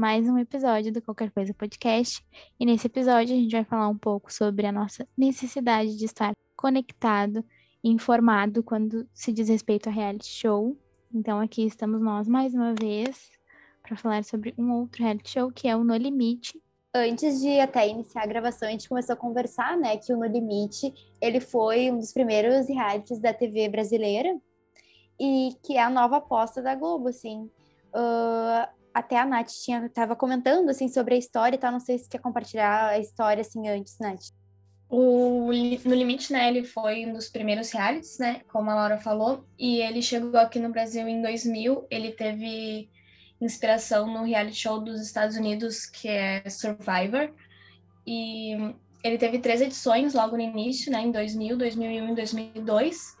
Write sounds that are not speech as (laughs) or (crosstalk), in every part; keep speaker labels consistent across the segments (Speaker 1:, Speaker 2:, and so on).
Speaker 1: mais um episódio do Qualquer Coisa Podcast. E nesse episódio a gente vai falar um pouco sobre a nossa necessidade de estar conectado informado quando se diz respeito a reality show. Então aqui estamos nós mais uma vez para falar sobre um outro reality show que é o No Limite.
Speaker 2: Antes de até iniciar a gravação, a gente começou a conversar, né, que o No Limite, ele foi um dos primeiros realities da TV brasileira e que é a nova aposta da Globo, assim. Uh, até a Nath tinha, tava comentando, assim, sobre a história e tal, não sei se quer compartilhar a história, assim, antes, Nath.
Speaker 3: O No Limite, né, ele foi um dos primeiros realities, né, como a Laura falou, e ele chegou aqui no Brasil em 2000, ele teve inspiração no reality show dos Estados Unidos, que é Survivor, e ele teve três edições logo no início, né, em 2000, 2001 e 2002,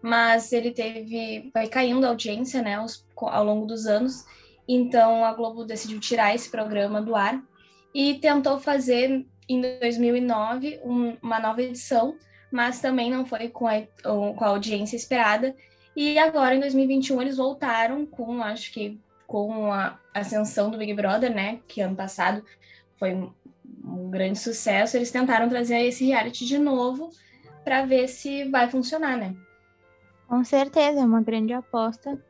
Speaker 3: mas ele teve, vai caindo a audiência, né, aos, ao longo dos anos, então a Globo decidiu tirar esse programa do ar e tentou fazer em 2009 um, uma nova edição, mas também não foi com a, com a audiência esperada. E agora, em 2021, eles voltaram com, acho que com a ascensão do Big Brother, né? Que ano passado foi um, grande sucesso. Eles tentaram trazer esse reality de novo para ver se vai funcionar, né?
Speaker 1: Com certeza, é uma grande aposta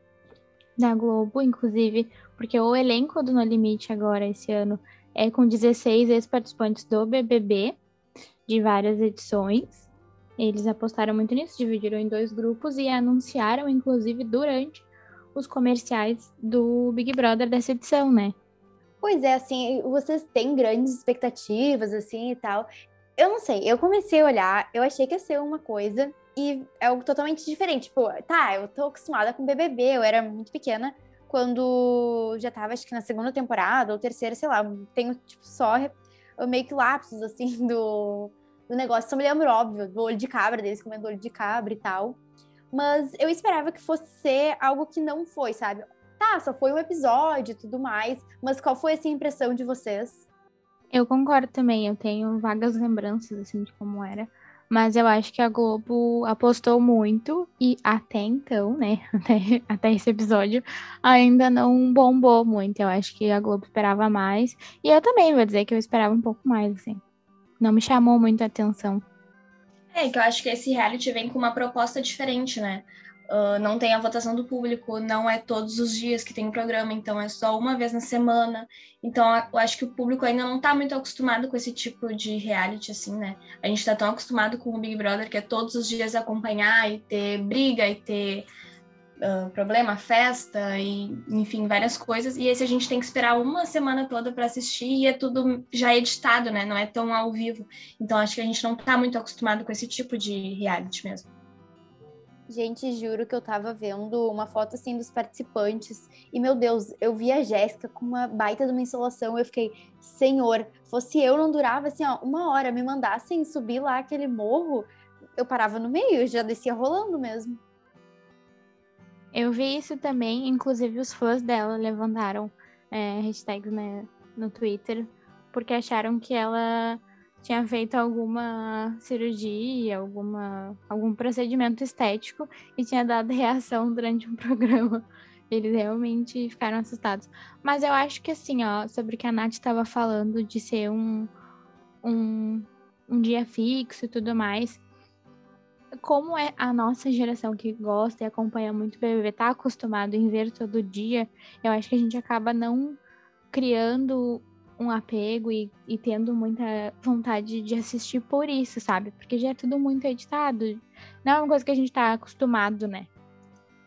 Speaker 1: da Globo, inclusive, porque o elenco do No Limite agora, esse ano, é com 16 ex-participantes do BBB, de várias edições. Eles apostaram muito nisso, dividiram em dois grupos e anunciaram, inclusive, durante os comerciais do Big Brother dessa edição, né?
Speaker 2: Pois é, assim, vocês têm grandes expectativas, assim, e tal. Eu não sei, eu comecei a olhar, eu achei que ia ser uma coisa e é algo totalmente diferente. Tipo, tá, eu tô acostumada com BBB, eu era muito pequena quando já tava, acho que na segunda temporada ou terceira, sei lá, tenho, tipo, só meio que lapsos, (laughs) assim, do, do negócio. Só me lembro, óbvio, do olho de cabra, deles comendo olho de cabra e tal. Mas eu esperava que fosse ser algo que não foi, sabe? Tá, só foi um episódio e tudo mais, mas qual foi essa impressão de vocês?
Speaker 1: Eu concordo também, eu tenho vagas lembranças, assim, de como era. Mas eu acho que a Globo apostou muito e até então, né, (laughs) até, até esse episódio, ainda não bombou muito. Eu acho que a Globo esperava mais. E eu também vou dizer que eu esperava um pouco mais, assim. Não me chamou muito a atenção.
Speaker 3: É, que eu acho que esse reality vem com uma proposta diferente, né? Uh, não tem a votação do público, não é todos os dias que tem um programa, então é só uma vez na semana. Então eu acho que o público ainda não está muito acostumado com esse tipo de reality, assim, né? A gente está tão acostumado com o Big Brother que é todos os dias acompanhar e ter briga e ter uh, problema, festa e, enfim, várias coisas. E esse a gente tem que esperar uma semana toda para assistir e é tudo já editado, né? Não é tão ao vivo. Então acho que a gente não está muito acostumado com esse tipo de reality mesmo.
Speaker 2: Gente, juro que eu tava vendo uma foto assim dos participantes e, meu Deus, eu vi a Jéssica com uma baita de uma insolação. Eu fiquei, senhor, fosse eu, não durava assim, ó, uma hora, me mandassem subir lá aquele morro, eu parava no meio, já descia rolando mesmo.
Speaker 1: Eu vi isso também, inclusive os fãs dela levantaram é, hashtags né, no Twitter, porque acharam que ela tinha feito alguma cirurgia, alguma, algum procedimento estético e tinha dado reação durante um (laughs) programa. Eles realmente ficaram assustados. Mas eu acho que assim, ó, sobre o que a Nath estava falando de ser um, um, um dia fixo e tudo mais. Como é a nossa geração que gosta e acompanha muito o BBB, tá acostumado em ver todo dia, eu acho que a gente acaba não criando um apego e, e tendo muita vontade de assistir por isso, sabe? Porque já é tudo muito editado. Não é uma coisa que a gente tá acostumado, né?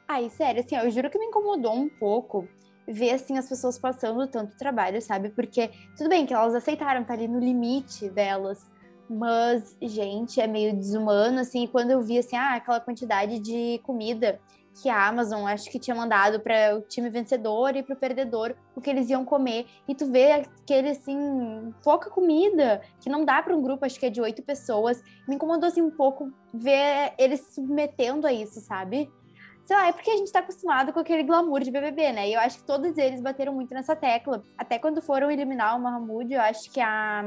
Speaker 2: Ai, sério, assim, eu juro que me incomodou um pouco ver, assim, as pessoas passando tanto trabalho, sabe? Porque, tudo bem que elas aceitaram, tá ali no limite delas, mas, gente, é meio desumano, assim, quando eu vi, assim, ah, aquela quantidade de comida que a Amazon acho que tinha mandado para o time vencedor e para o perdedor o que eles iam comer. E tu vê aquele assim, pouca comida, que não dá para um grupo, acho que é de oito pessoas. Me incomodou assim um pouco ver eles se submetendo a isso, sabe? Sei lá, é porque a gente tá acostumado com aquele glamour de BBB, né? E eu acho que todos eles bateram muito nessa tecla. Até quando foram eliminar o Mahmoud, eu acho que a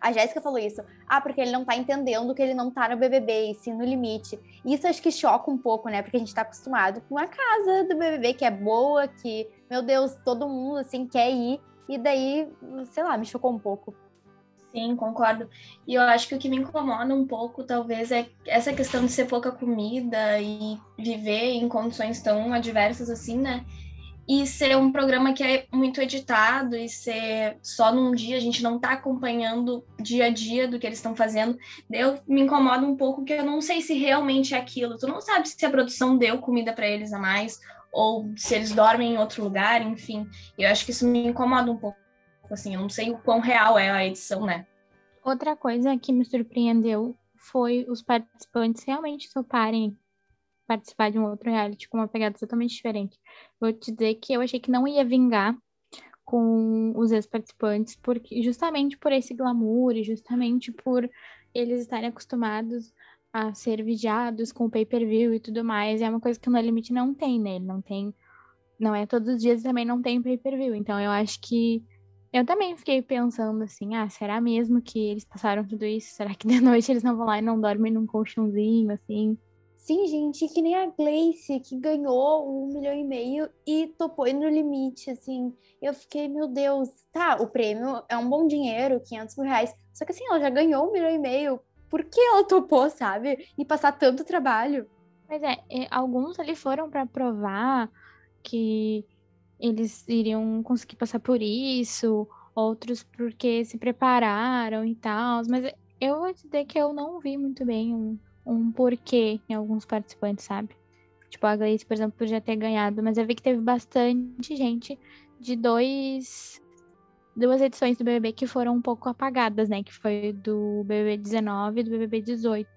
Speaker 2: a Jéssica falou isso. Ah, porque ele não tá entendendo que ele não tá no BBB, e sim no limite. Isso acho que choca um pouco, né? Porque a gente tá acostumado com a casa do BBB, que é boa, que, meu Deus, todo mundo, assim, quer ir. E daí, sei lá, me chocou um pouco.
Speaker 3: Sim, concordo. E eu acho que o que me incomoda um pouco, talvez, é essa questão de ser pouca comida e viver em condições tão adversas assim, né? E ser um programa que é muito editado e ser só num dia, a gente não tá acompanhando dia a dia do que eles estão fazendo. Eu me incomoda um pouco que eu não sei se realmente é aquilo. Tu não sabe se a produção deu comida para eles a mais ou se eles dormem em outro lugar, enfim. Eu acho que isso me incomoda um pouco assim, eu não sei o quão real é a edição, né?
Speaker 1: Outra coisa que me surpreendeu foi os participantes realmente toparem participar de um outro reality com uma pegada totalmente diferente. Vou te dizer que eu achei que não ia vingar com os ex-participantes, porque justamente por esse glamour e justamente por eles estarem acostumados a ser vigiados com pay-per-view e tudo mais, é uma coisa que o No Limite não tem, né? Ele não tem, não é todos os dias também não tem pay-per-view. Então eu acho que eu também fiquei pensando assim, ah, será mesmo que eles passaram tudo isso? Será que de (laughs) noite eles não vão lá e não dormem num colchãozinho, assim?
Speaker 2: Sim, gente, que nem a Gleice, que ganhou um milhão e meio e topou no limite, assim. Eu fiquei, meu Deus, tá, o prêmio é um bom dinheiro, 500 mil reais. Só que assim, ela já ganhou um milhão e meio. Por que ela topou, sabe? E passar tanto trabalho?
Speaker 1: Mas é, alguns ali foram para provar que eles iriam conseguir passar por isso, outros porque se prepararam e tal. Mas eu vou dizer que eu não vi muito bem um, um porquê em alguns participantes, sabe? Tipo, a Gleice, por exemplo, podia ter ganhado, mas eu vi que teve bastante gente de dois duas edições do BBB que foram um pouco apagadas, né? Que foi do BBB 19 e do BBB 18.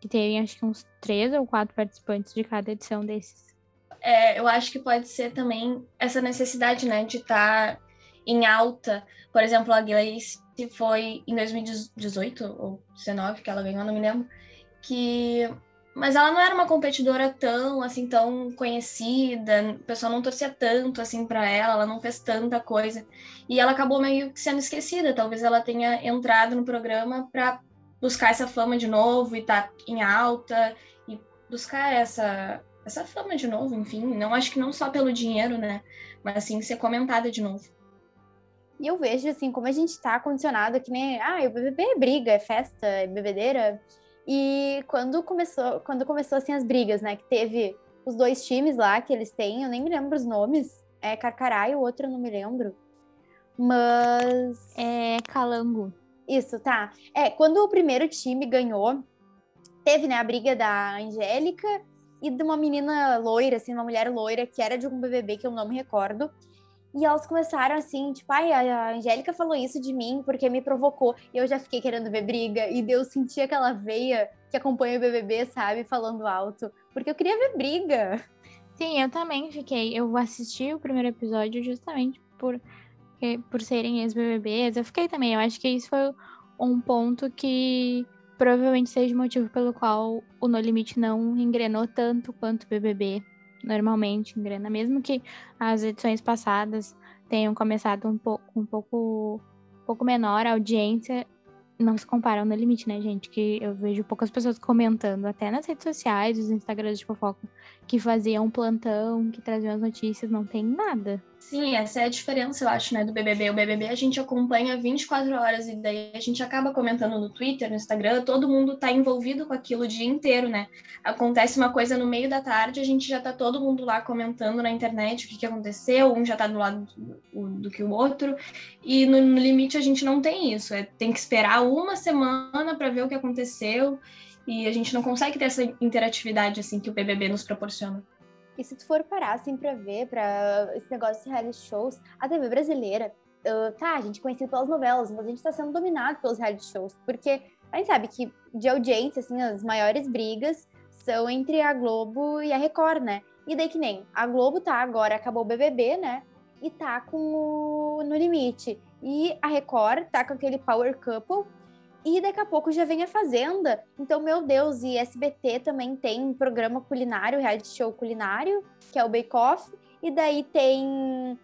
Speaker 1: Que tem, acho que uns três ou quatro participantes de cada edição desses
Speaker 3: é, eu acho que pode ser também essa necessidade, né, de estar tá em alta. Por exemplo, a Gleice foi em 2018 ou 19 que ela ganhou, não me lembro, que mas ela não era uma competidora tão assim tão conhecida, o pessoal não torcia tanto assim para ela, ela não fez tanta coisa e ela acabou meio que sendo esquecida. Talvez ela tenha entrado no programa para buscar essa fama de novo e tá em alta e buscar essa essa fama de novo, enfim. Não acho que não só pelo dinheiro, né? Mas assim, ser comentada de novo.
Speaker 2: E eu vejo, assim, como a gente tá condicionado que nem, ah, o BBB é briga, é festa, é bebedeira. E quando começou, quando começou, assim, as brigas, né, que teve os dois times lá que eles têm, eu nem me lembro os nomes, é Carcará e o outro eu não me lembro. Mas...
Speaker 1: É Calango.
Speaker 2: Isso, tá. É, quando o primeiro time ganhou, teve, né, a briga da Angélica e de uma menina loira, assim, uma mulher loira, que era de um BBB que eu não me recordo. E elas começaram assim, tipo, ai, a Angélica falou isso de mim porque me provocou. E eu já fiquei querendo ver briga. E eu senti aquela veia que acompanha o BBB, sabe, falando alto. Porque eu queria ver briga.
Speaker 1: Sim, eu também fiquei. Eu assisti o primeiro episódio justamente por, por serem ex-BBBs. Eu fiquei também. Eu acho que isso foi um ponto que provavelmente seja o motivo pelo qual o No Limite não engrenou tanto quanto o BBB normalmente engrena, mesmo que as edições passadas tenham começado um pouco, um pouco, um pouco menor a audiência, não se compara ao No Limite, né, gente? Que eu vejo poucas pessoas comentando, até nas redes sociais, os Instagrams de fofoca, que faziam plantão, que traziam as notícias, não tem nada.
Speaker 3: Sim, essa é a diferença, eu acho, né, do BBB. O BBB a gente acompanha 24 horas e daí a gente acaba comentando no Twitter, no Instagram, todo mundo tá envolvido com aquilo o dia inteiro, né? Acontece uma coisa no meio da tarde, a gente já tá todo mundo lá comentando na internet o que, que aconteceu, um já tá do lado do, do que o outro, e no, no limite a gente não tem isso, é, tem que esperar uma semana para ver o que aconteceu, e a gente não consegue ter essa interatividade assim que o BBB nos proporciona.
Speaker 2: E se tu for parar assim pra ver, pra esse negócio de reality shows, a TV brasileira, uh, tá, a gente é conhecido pelas novelas, mas a gente tá sendo dominado pelos reality shows, porque a gente sabe que de audiência, assim, as maiores brigas são entre a Globo e a Record, né? E daí que nem, a Globo tá agora, acabou o BBB, né? E tá com o No Limite. E a Record tá com aquele Power Couple, e daqui a pouco já vem a Fazenda. Então, meu Deus, e SBT também tem programa culinário, reality show culinário, que é o Bake Off. E daí tem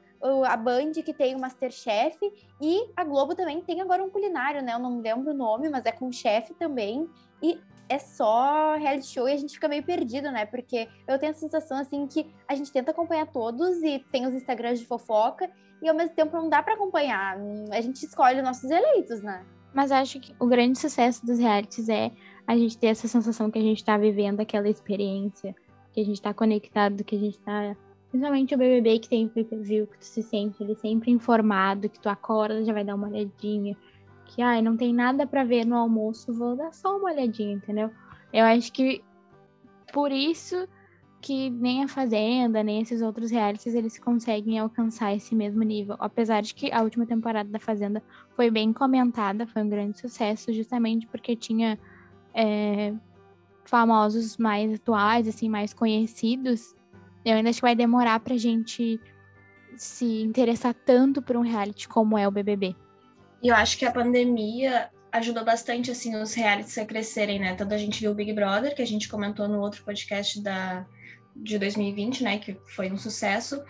Speaker 2: a Band, que tem o Masterchef. E a Globo também tem agora um culinário, né? Eu não lembro o nome, mas é com chefe também. E é só reality show e a gente fica meio perdido, né? Porque eu tenho a sensação, assim, que a gente tenta acompanhar todos e tem os Instagrams de fofoca e ao mesmo tempo não dá para acompanhar. A gente escolhe os nossos eleitos, né?
Speaker 1: Mas acho que o grande sucesso dos realities é a gente ter essa sensação que a gente tá vivendo aquela experiência, que a gente tá conectado, que a gente tá. Principalmente o BBB que tem pay per que tu se sente ele sempre informado, que tu acorda, já vai dar uma olhadinha que ai, não tem nada para ver no almoço, vou dar só uma olhadinha, entendeu? Eu acho que por isso que nem a Fazenda, nem esses outros realities, eles conseguem alcançar esse mesmo nível. Apesar de que a última temporada da Fazenda foi bem comentada, foi um grande sucesso, justamente porque tinha é, famosos mais atuais, assim, mais conhecidos. Eu ainda acho que vai demorar pra gente se interessar tanto por um reality como é o BBB.
Speaker 3: E eu acho que a pandemia ajudou bastante, assim, os realities a crescerem, né? Tanto a gente viu o Big Brother, que a gente comentou no outro podcast da, de 2020, né? Que foi um sucesso.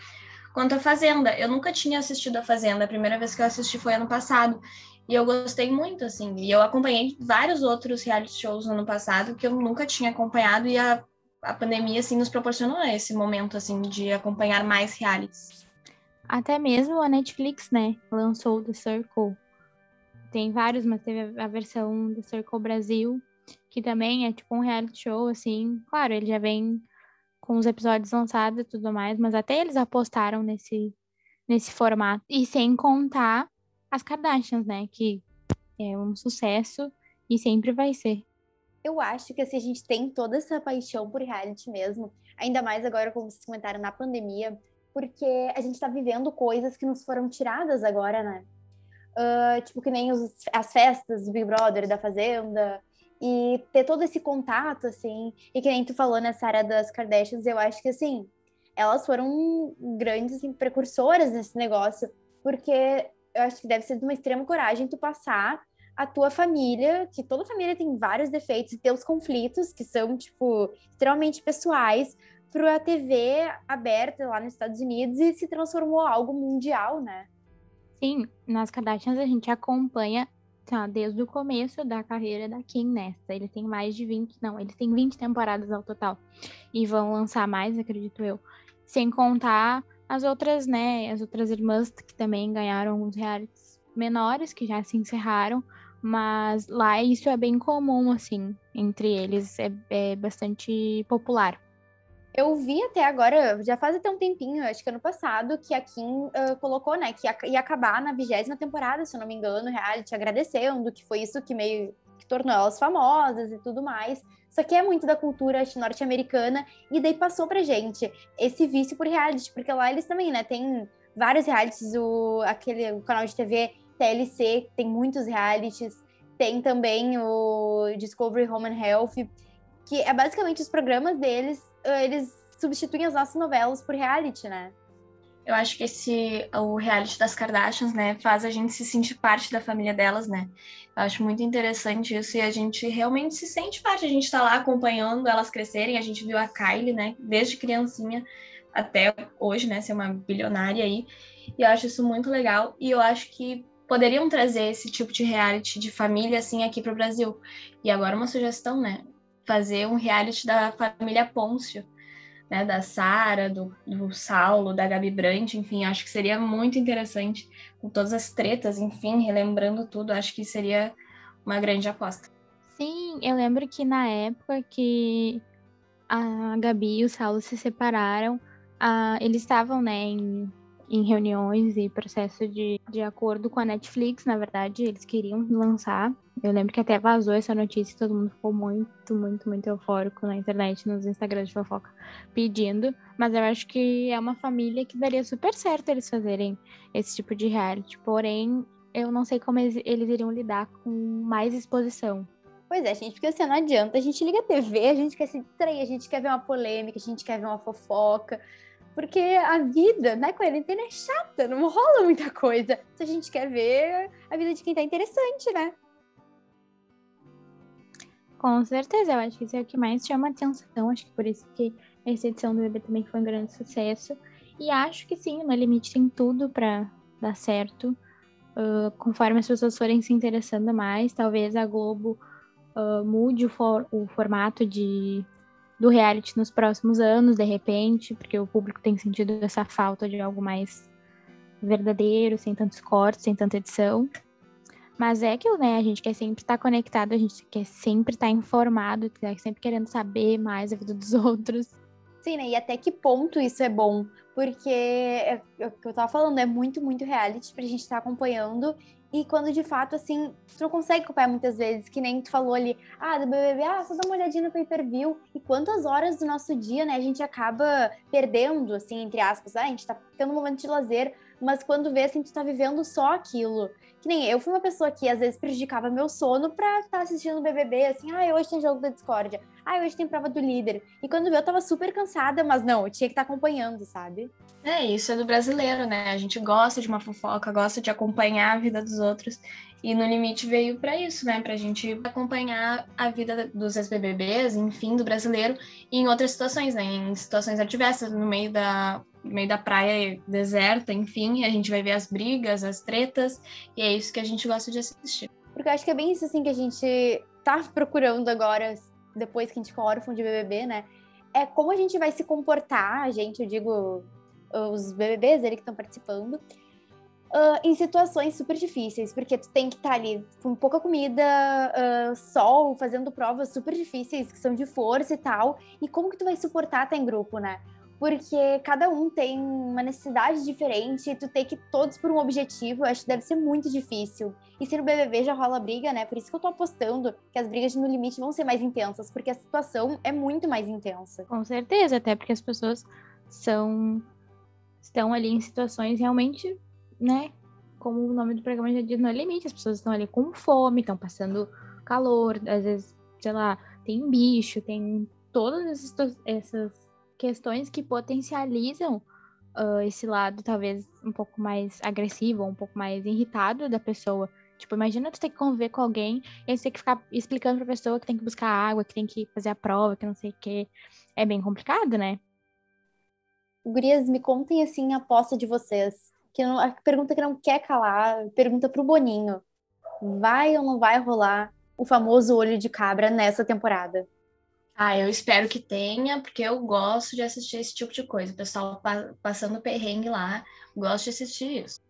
Speaker 3: Quanto a Fazenda, eu nunca tinha assistido a Fazenda. A primeira vez que eu assisti foi ano passado. E eu gostei muito, assim. E eu acompanhei vários outros reality shows no ano passado que eu nunca tinha acompanhado. E a, a pandemia, assim, nos proporcionou esse momento, assim, de acompanhar mais realities.
Speaker 1: Até mesmo a Netflix, né? Lançou The Circle tem vários, mas teve a versão do Circle Brasil, que também é tipo um reality show, assim. Claro, ele já vem com os episódios lançados e tudo mais, mas até eles apostaram nesse, nesse formato. E sem contar as Kardashians, né? Que é um sucesso e sempre vai ser.
Speaker 2: Eu acho que assim, a gente tem toda essa paixão por reality mesmo, ainda mais agora, como vocês comentaram, na pandemia, porque a gente tá vivendo coisas que nos foram tiradas agora, né? uh, tipo, que nem os, as festas do Big Brother, da Fazenda, e ter todo esse contato, assim, e que nem tu falou nessa área das Kardashians, eu acho que, assim, elas foram grandes assim, precursoras nesse negócio, porque eu acho que deve ser de uma extrema coragem tu passar a tua família, que toda família tem vários defeitos e teus conflitos, que são, tipo, extremamente pessoais, para a TV aberta lá nos Estados Unidos e se transformou algo mundial, né?
Speaker 1: Sim, nas Kardashians a gente acompanha tá, desde o começo da carreira da Kim nessa. Ele tem mais de 20, não, eles têm 20 temporadas ao total. E vão lançar mais, acredito eu. Sem contar as outras, né, as outras irmãs que também ganharam os realities menores, que já se encerraram. Mas lá isso é bem comum, assim, entre eles. É, é bastante popular.
Speaker 2: Eu vi até agora, já faz até um tempinho, acho que ano passado, que a Kim uh, colocou, né, que ia, ia acabar na vigésima temporada, se eu não me engano, reality, agradecendo, que foi isso que meio que tornou elas famosas e tudo mais. Só que é muito da cultura norte-americana, e daí passou pra gente esse vício por reality, porque lá eles também, né, tem vários realities, o, aquele, o canal de TV TLC, tem muitos realities, tem também o Discovery Home and Health, que é basicamente os programas deles ah, eles substituem as nossas novelas por reality, né?
Speaker 3: Eu acho que esse o reality das Kardashians, né, faz a gente se sentir parte da família delas, né? Eu acho muito interessante isso e a gente realmente se sente parte. A gente tá lá acompanhando elas crescerem. A gente viu a Kylie, né, desde criancinha até hoje, né, ser uma bilionária aí. E eu acho isso muito legal e eu acho que poderiam trazer esse tipo de reality de família assim aqui para o Brasil. E agora uma sugestão, né? Fazer um reality da família Pôncio, né, da Sara, do, do Saulo, da Gabi Brandt, enfim, acho que seria muito interessante, com todas as tretas, enfim, relembrando tudo, acho que seria uma grande aposta.
Speaker 1: Sim, eu lembro que na época que a Gabi e o Saulo se separaram, eles estavam, né, em em reuniões e processo de, de acordo com a Netflix, na verdade, eles queriam lançar. Eu lembro que até vazou essa notícia e todo mundo ficou muito, muito, muito eufórico na internet, nos Instagrams de fofoca, pedindo. Mas eu acho que é uma família que daria super certo eles fazerem esse tipo de reality. Porém, eu não sei como eles, eles iriam lidar com mais exposição.
Speaker 2: Pois é, gente, porque assim, não adianta. A gente liga a TV, a gente quer se distrair, a gente quer ver uma polêmica, a gente quer ver uma fofoca porque a vida na né, quarentena é chata, não rola muita coisa. Se a gente quer ver a vida de quem tá interessante, né?
Speaker 1: Com certeza, eu acho que isso é o que mais chama atenção. Acho que por isso que essa edição do bebê também foi um grande sucesso. E acho que sim, no limite tem tudo para dar certo. Uh, conforme as pessoas forem se interessando mais, talvez a Globo uh, mude o, for, o formato de, do reality nos próximos anos, de repente, porque o público tem sentido essa falta de algo mais verdadeiro, sem tantos cortes, sem tanta edição. Mas é aquilo, né? A gente quer sempre estar conectado, a gente quer sempre estar informado, tá sempre querendo saber mais a vida dos (laughs) outros.
Speaker 2: Sim, né? E até que ponto isso é bom? Porque é, é, o que eu tava falando é muito, muito reality pra gente estar tá acompanhando. E quando de fato, assim, tu não consegue acompanhar muitas vezes, que nem tu falou ali, ah, do BBB, ah, só dá uma olhadinha no pay-per-view. E quantas horas do nosso dia, né, a gente acaba perdendo, assim, entre aspas, ah, a gente tá tendo um momento de lazer, mas quando vê, assim, tu tá vivendo só aquilo. Que nem eu fui uma pessoa que às vezes prejudicava meu sono pra estar tá assistindo o BBB, assim, ah, hoje tem jogo da discórdia, ah, hoje tem prova do líder. E quando eu tava super cansada, mas não, eu tinha que estar tá acompanhando, sabe?
Speaker 3: É, isso é do brasileiro, né? A gente gosta de uma fofoca, gosta de acompanhar a vida dos outros. E no limite veio para isso, né? Pra gente acompanhar a vida dos ex-BBBs, enfim, do brasileiro, em outras situações, né? Em situações adversas, no meio da no meio da praia deserta, enfim, a gente vai ver as brigas, as tretas, e é isso que a gente gosta de assistir.
Speaker 2: Porque eu acho que é bem isso assim que a gente tá procurando agora, depois que a gente ficou órfão de BBB, né? É como a gente vai se comportar, a gente, eu digo, os BBBs ele que estão participando, uh, em situações super difíceis, porque tu tem que estar tá ali com pouca comida, uh, sol, fazendo provas super difíceis, que são de força e tal, e como que tu vai suportar estar em grupo, né? porque cada um tem uma necessidade diferente, tu tem que todos por um objetivo, acho que deve ser muito difícil. E se no BBB já rola briga, né? Por isso que eu tô apostando que as brigas no limite vão ser mais intensas, porque a situação é muito mais intensa.
Speaker 1: Com certeza, até porque as pessoas são estão ali em situações realmente, né? Como o nome do programa já diz, no limite, as pessoas estão ali com fome, estão passando calor, às vezes, sei lá, tem bicho, tem todas essas, questões que potencializam uh, esse lado, talvez, um pouco mais agressivo, um pouco mais irritado da pessoa. Tipo, imagina tu ter que conviver com alguém e você ter que ficar explicando pra pessoa que tem que buscar água, que tem que fazer a prova, que não sei o quê. É bem complicado, né?
Speaker 2: Gurias, me contem, assim, a aposta de vocês. Que não, a pergunta que não quer calar, pergunta pro Boninho. Vai ou não vai rolar o famoso olho de cabra nessa temporada?
Speaker 3: Ah, eu espero que tenha, porque eu gosto de assistir esse tipo de coisa. O pessoal pa passando perrengue lá, gosto de assistir isso.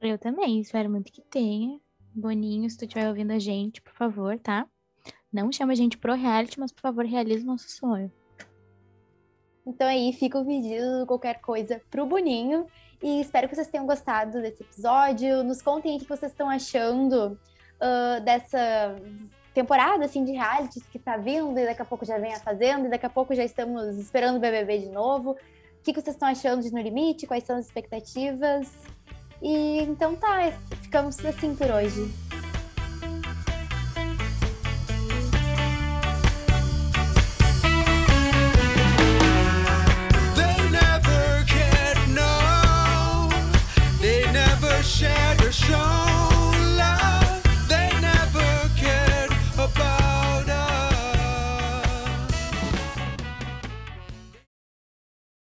Speaker 1: Eu também, espero muito que tenha. Boninho, se tu estiver ouvindo a gente, por favor, tá? Não chama a gente pro reality, mas por favor, realize o nosso sonho.
Speaker 2: Então aí fica o pedido, qualquer coisa pro Boninho. E espero que vocês tenham gostado desse episódio. Nos contem o que vocês estão achando uh, dessa temporada assim de realities que tá vindo e daqui a pouco já vem a Fazenda e daqui a pouco já estamos esperando o BBB de novo. O que vocês estão achando de No Limite? Quais são as expectativas? E então tá, ficamos assim por hoje.